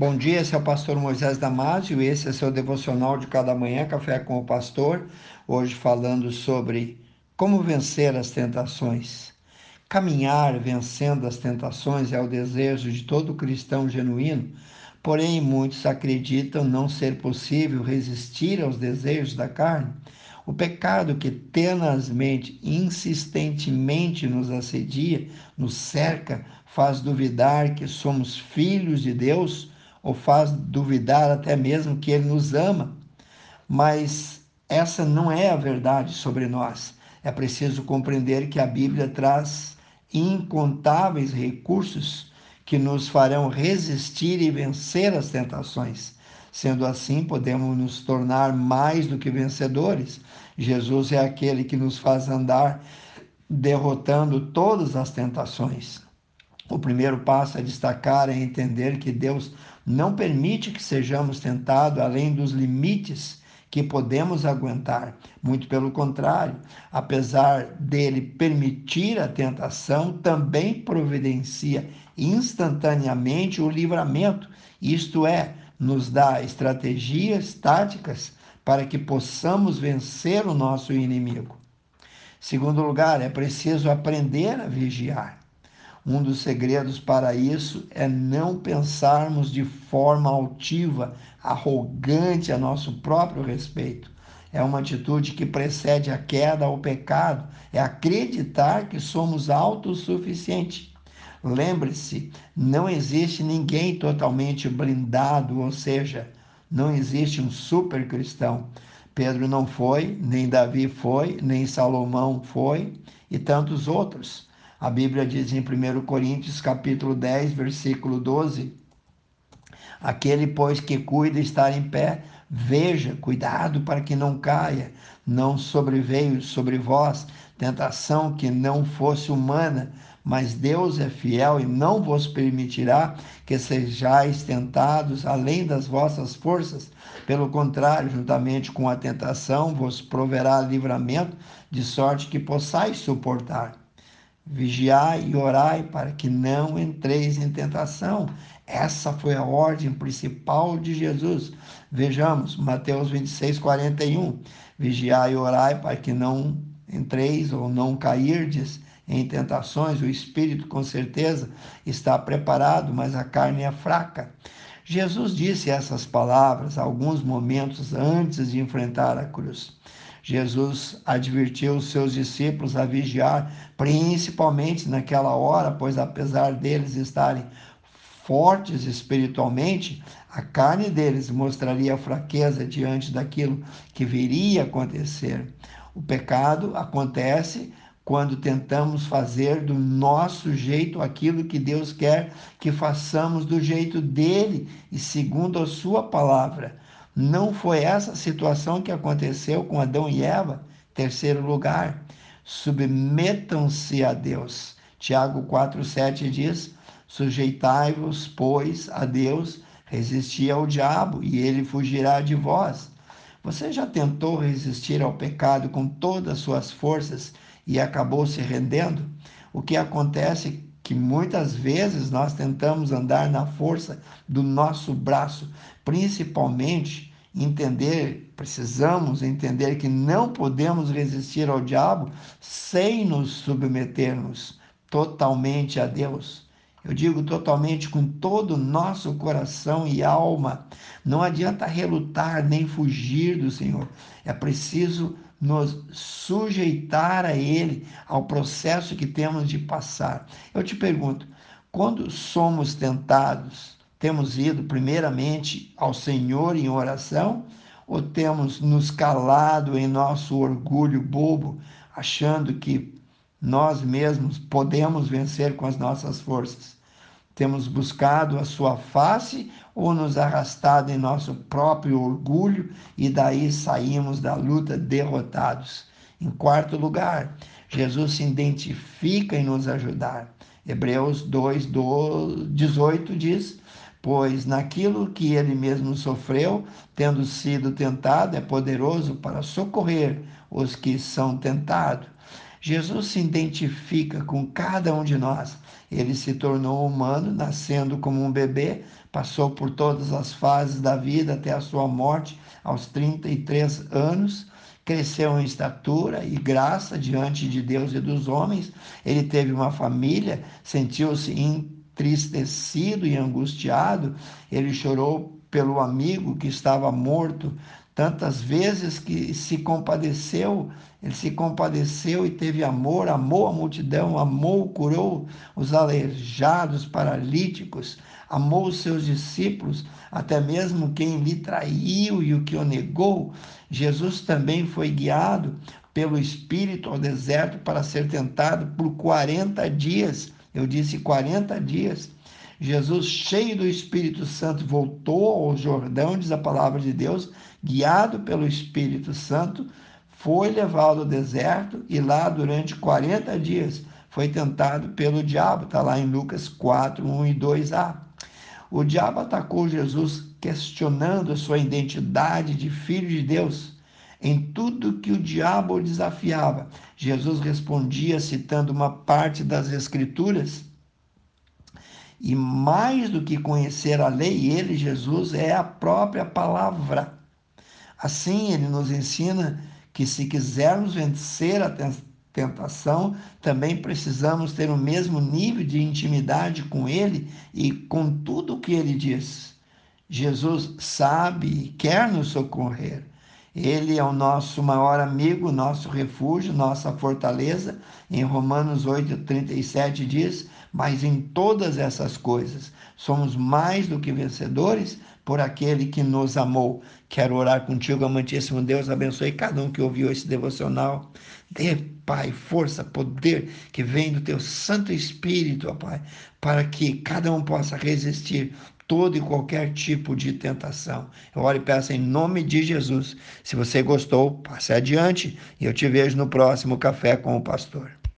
Bom dia, esse é o pastor Moisés Damásio e esse é seu devocional de cada manhã, Café com o Pastor. Hoje falando sobre como vencer as tentações. Caminhar vencendo as tentações é o desejo de todo cristão genuíno, porém muitos acreditam não ser possível resistir aos desejos da carne. O pecado que tenazmente, insistentemente nos assedia, nos cerca, faz duvidar que somos filhos de Deus ou faz duvidar até mesmo que Ele nos ama. Mas essa não é a verdade sobre nós. É preciso compreender que a Bíblia traz incontáveis recursos que nos farão resistir e vencer as tentações. Sendo assim, podemos nos tornar mais do que vencedores. Jesus é aquele que nos faz andar derrotando todas as tentações. O primeiro passo a destacar é entender que Deus não permite que sejamos tentados além dos limites que podemos aguentar. Muito pelo contrário, apesar dele permitir a tentação, também providencia instantaneamente o livramento, isto é, nos dá estratégias táticas para que possamos vencer o nosso inimigo. Segundo lugar, é preciso aprender a vigiar. Um dos segredos para isso é não pensarmos de forma altiva, arrogante a nosso próprio respeito. É uma atitude que precede a queda ao pecado, é acreditar que somos autossuficientes. Lembre-se, não existe ninguém totalmente blindado, ou seja, não existe um super cristão. Pedro não foi, nem Davi foi, nem Salomão foi, e tantos outros. A Bíblia diz em 1 Coríntios capítulo 10, versículo 12: Aquele, pois, que cuida estar em pé, veja, cuidado para que não caia, não sobreveio sobre vós tentação que não fosse humana, mas Deus é fiel e não vos permitirá que sejais tentados além das vossas forças. Pelo contrário, juntamente com a tentação, vos proverá livramento, de sorte que possais suportar. Vigiai e orai para que não entreis em tentação. Essa foi a ordem principal de Jesus. Vejamos, Mateus 26, 41. Vigiai e orai para que não entreis ou não cairdes em tentações. O espírito, com certeza, está preparado, mas a carne é fraca. Jesus disse essas palavras alguns momentos antes de enfrentar a cruz. Jesus advertiu os seus discípulos a vigiar, principalmente naquela hora, pois apesar deles estarem fortes espiritualmente, a carne deles mostraria fraqueza diante daquilo que viria a acontecer. O pecado acontece quando tentamos fazer do nosso jeito aquilo que Deus quer que façamos do jeito dele e segundo a sua palavra. Não foi essa situação que aconteceu com Adão e Eva? Terceiro lugar, submetam-se a Deus. Tiago 4,7 diz: Sujeitai-vos, pois, a Deus, resisti ao diabo, e ele fugirá de vós. Você já tentou resistir ao pecado com todas as suas forças e acabou se rendendo? O que acontece que muitas vezes nós tentamos andar na força do nosso braço, principalmente entender, precisamos entender que não podemos resistir ao diabo sem nos submetermos totalmente a Deus. Eu digo totalmente com todo o nosso coração e alma. Não adianta relutar nem fugir do Senhor. É preciso nos sujeitar a Ele, ao processo que temos de passar. Eu te pergunto, quando somos tentados, temos ido primeiramente ao Senhor em oração ou temos nos calado em nosso orgulho bobo, achando que nós mesmos podemos vencer com as nossas forças? Temos buscado a sua face ou nos arrastado em nosso próprio orgulho e daí saímos da luta derrotados? Em quarto lugar, Jesus se identifica em nos ajudar. Hebreus 2, 18 diz: Pois naquilo que ele mesmo sofreu, tendo sido tentado, é poderoso para socorrer os que são tentados. Jesus se identifica com cada um de nós. Ele se tornou humano, nascendo como um bebê, passou por todas as fases da vida até a sua morte aos 33 anos cresceu em estatura e graça diante de Deus e dos homens. Ele teve uma família, sentiu-se entristecido e angustiado. Ele chorou pelo amigo que estava morto, tantas vezes que se compadeceu, ele se compadeceu e teve amor, amou a multidão, amou, curou os aleijados, paralíticos, amou os seus discípulos, até mesmo quem lhe traiu e o que o negou. Jesus também foi guiado pelo Espírito ao deserto para ser tentado por 40 dias. Eu disse 40 dias. Jesus, cheio do Espírito Santo, voltou ao Jordão, diz a palavra de Deus, guiado pelo Espírito Santo, foi levado ao deserto e lá durante 40 dias foi tentado pelo diabo. Está lá em Lucas 4, 1 e 2a. O diabo atacou Jesus questionando sua identidade de filho de Deus. Em tudo que o diabo desafiava, Jesus respondia citando uma parte das Escrituras. E mais do que conhecer a lei, ele, Jesus, é a própria palavra. Assim, ele nos ensina que se quisermos vencer a tentação, também precisamos ter o mesmo nível de intimidade com ele e com tudo o que ele diz. Jesus sabe e quer nos socorrer. Ele é o nosso maior amigo, nosso refúgio, nossa fortaleza. Em Romanos 8:37 diz: "Mas em todas essas coisas somos mais do que vencedores por aquele que nos amou. Quero orar contigo, amantíssimo Deus, abençoe cada um que ouviu esse devocional. Dê, Pai, força, poder que vem do teu Santo Espírito, ó Pai, para que cada um possa resistir todo e qualquer tipo de tentação. Eu oro e peço em nome de Jesus. Se você gostou, passe adiante e eu te vejo no próximo Café com o Pastor.